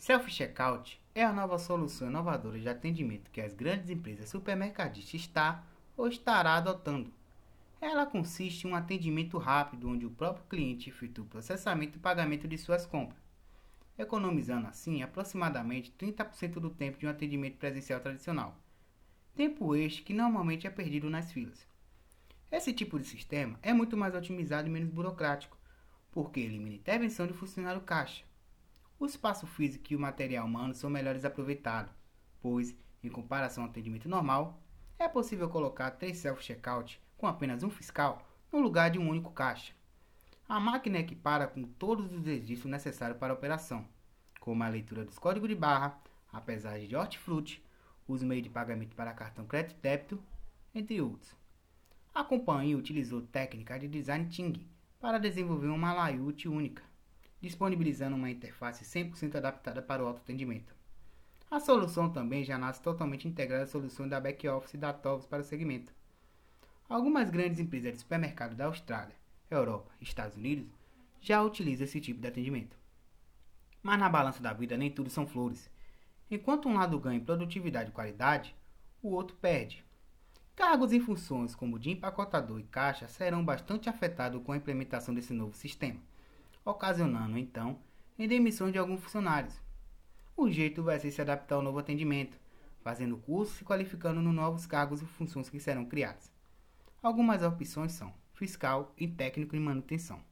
Self-checkout é a nova solução inovadora de atendimento que as grandes empresas supermercadistas está ou estará adotando. Ela consiste em um atendimento rápido onde o próprio cliente efetua o processamento e pagamento de suas compras, economizando assim aproximadamente 30% do tempo de um atendimento presencial tradicional. Tempo este que normalmente é perdido nas filas. Esse tipo de sistema é muito mais otimizado e menos burocrático, porque elimina intervenção de funcionário caixa o espaço físico e o material humano são melhores aproveitados, pois, em comparação ao atendimento normal, é possível colocar três self-checkout com apenas um fiscal no lugar de um único caixa. A máquina é equipada com todos os registros necessários para a operação, como a leitura dos códigos de barra, a pesagem de hortifruti, os meios de pagamento para cartão crédito e débito, entre outros. A companhia utilizou técnica de design thinking para desenvolver uma layout única, disponibilizando uma interface 100% adaptada para o autoatendimento. A solução também já nasce totalmente integrada às soluções da back-office da TOVS para o segmento. Algumas grandes empresas de supermercado da Austrália, Europa e Estados Unidos já utilizam esse tipo de atendimento. Mas na balança da vida nem tudo são flores. Enquanto um lado ganha em produtividade e qualidade, o outro perde. Cargos e funções como de empacotador e caixa serão bastante afetados com a implementação desse novo sistema ocasionando então em demissão de alguns funcionários. O jeito vai ser se adaptar ao novo atendimento, fazendo cursos e qualificando nos novos cargos e funções que serão criadas. Algumas opções são fiscal e técnico em manutenção.